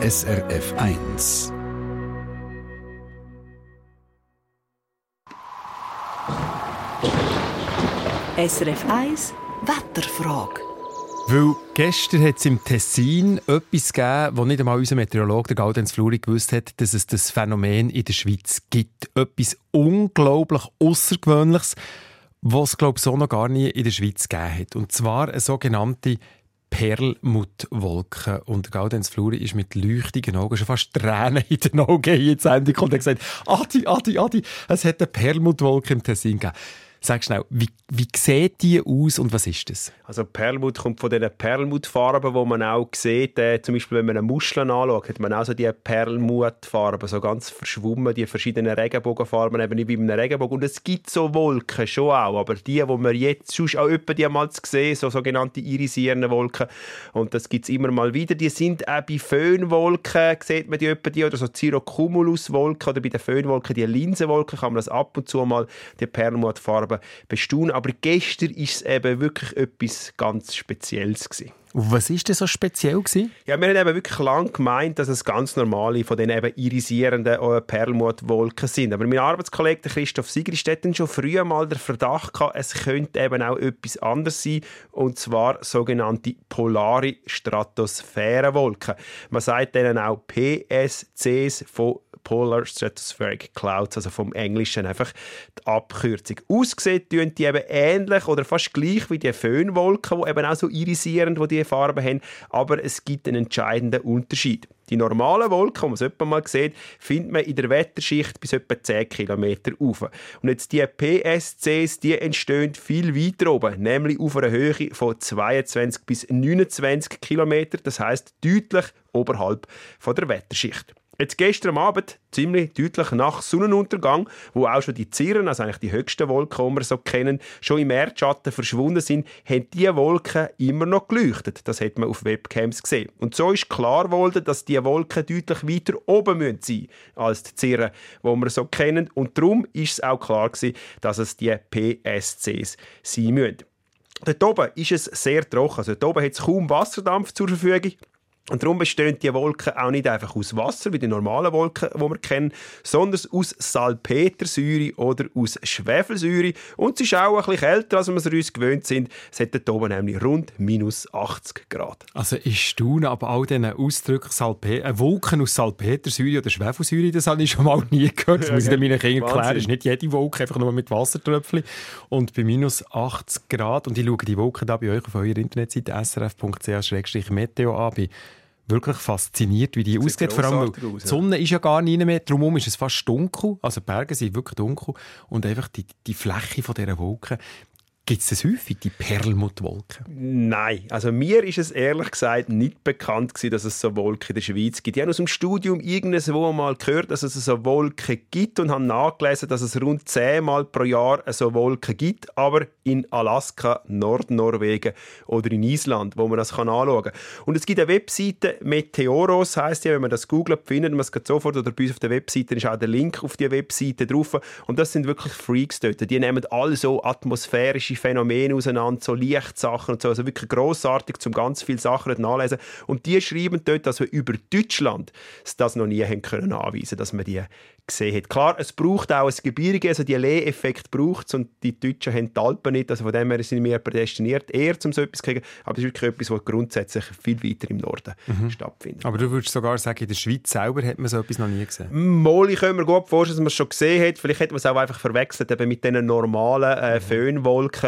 SRF 1. SRF 1 Wetterfrage. Weil gestern hat es im Tessin etwas gegeben, wo nicht einmal unser Meteorologe, der Gaudenz Fluri, gewusst hat, dass es das Phänomen in der Schweiz gibt. Etwas unglaublich Außergewöhnliches, was es, glaube ich, so noch gar nie in der Schweiz gegeben hat. Und zwar eine sogenannte Perlmuttwolke. Und Gaudenz Fluri ist mit leuchtigen Augen, schon fast Tränen in den Augen in die Sendung und hat gesagt, Adi, Adi, Adi, es hat eine Perlmuttwolke im Tessin gegeben. Sag schnell, wie, wie sieht die aus und was ist das? Also Perlmutt kommt von diesen Perlmuttfarben, wo man auch sieht, äh, zum Beispiel wenn man eine Muscheln anschaut, hat man auch so die Perlmuttfarben, so ganz verschwommen, die verschiedenen Regenbogenfarben, eben wie in einem Regenbogen. Und es gibt so Wolken schon auch, aber die, die wir jetzt sonst auch etwa die mal so sogenannte irisierende Wolken, und das gibt es immer mal wieder, die sind auch bei Föhnwolken, sieht man die etwa die, oder so Cirrocumulus-Wolken, oder bei den Föhnwolken, die Linsenwolken, kann man das ab und zu mal, die Perlmuttfarben Farben bestaunen. Aber gestern war es eben wirklich etwas ganz Spezielles. Gewesen. Was war denn so speziell? Gewesen? Ja, wir haben eben wirklich lange gemeint, dass es ganz normale von den eben irisierenden äh, Perlmuttwolken sind. Aber mein Arbeitskollege Christoph Sigris hat schon früher mal den Verdacht gehabt, es könnte eben auch etwas anderes sein, und zwar sogenannte polare Stratosphärenwolken. Man sagt denen auch PSCs von Polar Stratospheric Clouds, also vom Englischen einfach die Abkürzung. Ausgesehen tun die eben ähnlich oder fast gleich wie die Föhnwolken, die eben auch so irisierend, wo die Farben haben, aber es gibt einen entscheidenden Unterschied. Die normalen Wolken, die man etwa mal sieht, findet man in der Wetterschicht bis etwa 10 km auf. Und jetzt die PSCs, die entstehen viel weiter oben, nämlich auf einer Höhe von 22 bis 29 km, das heißt deutlich oberhalb von der Wetterschicht. Jetzt gestern Abend, ziemlich deutlich nach Sonnenuntergang, wo auch schon die Zirren, also eigentlich die höchsten Wolken, die wir so kennen, schon im Erdschatten verschwunden sind, haben diese Wolken immer noch geleuchtet. Das hat man auf Webcams gesehen. Und so ist klar geworden, dass diese Wolken deutlich weiter oben sein müssen als die Zirren, die wir so kennen. Und darum ist es auch klar gewesen, dass es die PSCs sein müssen. Dort oben ist es sehr trocken. Also dort oben hat es kaum Wasserdampf zur Verfügung. Und darum bestehen die Wolken auch nicht einfach aus Wasser, wie die normalen Wolken, die wir kennen, sondern aus Salpetersäure oder aus Schwefelsäure. Und es ist auch ein bisschen kälter, als wir es uns gewöhnt sind. Es hat hier oben nämlich rund minus 80 Grad. Also ich staune aber all diesen Ausdrücken, Salpe äh, Wolken aus Salpetersäure oder Schwefelsäure, das habe ich schon mal nie gehört. Das muss ich meinen Kindern erklären. Es ist nicht jede Wolke einfach nur mit Wassertröpfchen. Und bei minus 80 Grad, und ich schaue die Wolken da bei euch auf eurer Internetseite srf.ch-meteo an, wirklich fasziniert, wie die aussieht. Vor allem, weil die Sonne ist ja gar nicht mehr, darum ist es fast dunkel. Also die Berge sind wirklich dunkel und einfach die, die Fläche von dieser Wolken, Gibt es das häufig, die Perlmuttwolken? Nein, also mir ist es ehrlich gesagt nicht bekannt gewesen, dass es so Wolken in der Schweiz gibt. Ich habe aus dem Studium irgendwo mal gehört, dass es so Wolken gibt und habe nachgelesen, dass es rund zehnmal pro Jahr so Wolken gibt, aber in Alaska, Nordnorwegen oder in Island, wo man das anschauen kann. Und es gibt eine Webseite, Meteoros heißt ja, wenn man das googelt, findet man es sofort oder bei uns auf der Webseite ist auch der Link auf die Webseite drauf und das sind wirklich Freaks dort. Die nehmen alle so atmosphärische Phänomene auseinander, so Lichtsachen und so. Also wirklich grossartig, zum ganz viele Sachen nachlesen. Und die schreiben dort, dass wir über Deutschland das noch nie haben können anweisen, dass man die gesehen hat. Klar, es braucht auch ein Gebirge, also die Lee-Effekt braucht es und die Deutschen haben die Alpen nicht, also von dem her sind wir prädestiniert, eher um so etwas zu kriegen, aber es ist wirklich etwas, was grundsätzlich viel weiter im Norden mhm. stattfindet. Aber du würdest sogar sagen, in der Schweiz selber hat man so etwas noch nie gesehen? Mal, ich kann mir gut vorstellen, dass man es schon gesehen hat, vielleicht hat man es auch einfach verwechselt eben mit diesen normalen äh, mhm.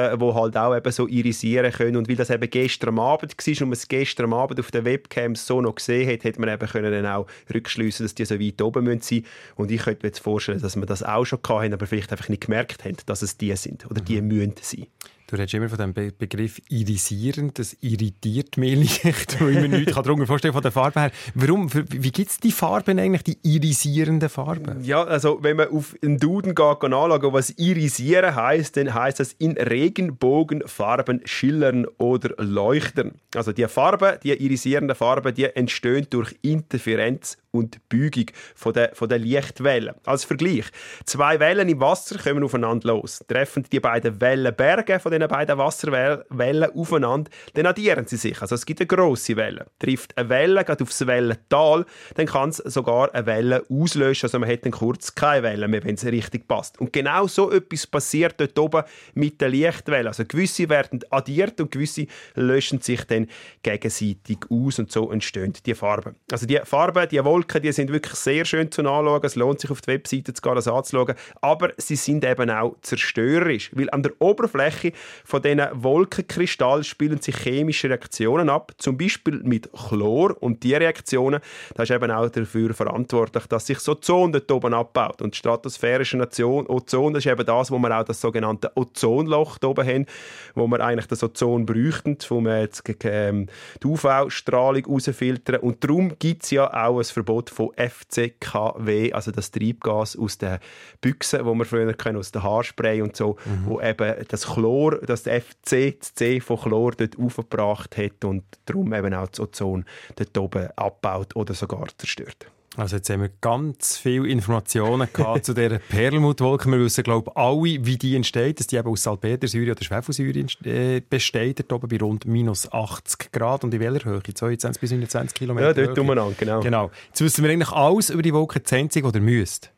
Föhnwolken, die halt auch eben so irisieren können und weil das eben gestern Abend war und man es gestern Abend auf den Webcams so noch gesehen hat, hat man eben können dann auch rückschliessen, dass die so weit oben sein müssen und ich könnte mir jetzt vorstellen, dass wir das auch schon hatten, aber vielleicht einfach nicht gemerkt haben, dass es die sind oder die mhm. müssen sein. Du redest immer von dem Be Begriff irisierend. Das irritiert mich nicht, weil ich mir nichts darunter vorstellen von der Farbe her. Warum, wie gibt es die Farben eigentlich, die irisierenden Farben? Ja, also wenn man auf einen Duden geht, geht anschauen, was irisieren heißt, dann heißt es in Regenbogenfarben schillern oder leuchten. Also die Farben, die irisierenden Farben, die entstehen durch Interferenz und Beugung von der, von der Lichtwellen. Als Vergleich, zwei Wellen im Wasser kommen aufeinander los. Treffen die beiden Wellenberge von den beiden Wasserwellen aufeinander, dann addieren sie sich. Also es gibt eine grosse Welle. Trifft eine Welle gerade aufs Wellental, dann kann es sogar eine Welle auslöschen. Also man hat dann kurz keine Welle mehr, wenn es richtig passt. Und genau so etwas passiert dort oben mit der Lichtwelle. Also gewisse werden addiert und gewisse löschen sich dann gegenseitig aus und so entstehen die Farben. Also die Farben, die Wolken, die sind wirklich sehr schön zu anschauen. Es lohnt sich auf die Webseite zu gehen, das anzuschauen. Aber sie sind eben auch zerstörerisch, weil an der Oberfläche von diesen Wolkenkristallen spielen sich chemische Reaktionen ab, zum Beispiel mit Chlor und die Reaktionen, das ist eben auch dafür verantwortlich, dass sich so Ozon dort oben abbaut und stratosphärische Ozon, das ist eben das, wo wir auch das sogenannte Ozonloch da oben haben, wo wir eigentlich das Ozon bräuchten, jetzt ähm, die UV-Strahlung rausfiltern und darum gibt es ja auch ein Verbot von FCKW, also das Treibgas aus den Büchsen, wo wir früher können, aus dem Haarspray und so, mhm. wo eben das Chlor, das FC, das C von Chlor dort aufgebracht hat und darum eben auch das Ozon dort oben abbaut oder sogar zerstört. Also jetzt haben wir ganz viele Informationen zu dieser Perlmuttwolke. Wir wissen, glaube ich, alle, wie die entsteht, dass die eben aus Salpetersäure oder Schwefelsäure äh, besteht, dort oben bei rund minus 80 Grad. Und in welcher Höhe? 22 bis 29 Kilometer Ja, dort umeinander, genau. genau. Jetzt wissen wir eigentlich alles über die Wolke. Das Einzige, was ihr müsst,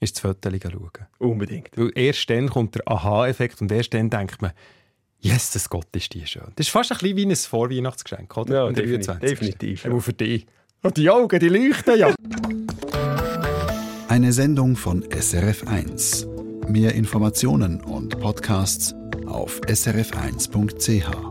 ist das Foto schauen. Unbedingt. Weil erst dann kommt der Aha-Effekt und erst dann denkt man, yes, das Gott ist die schön. Das ist fast ein bisschen wie ein Vorweihnachtsgeschenk, oder? Ja, definitiv. definitiv ja. für dich. Und die Augen, die leuchten ja. Eine Sendung von SRF1. Mehr Informationen und Podcasts auf srf1.ch.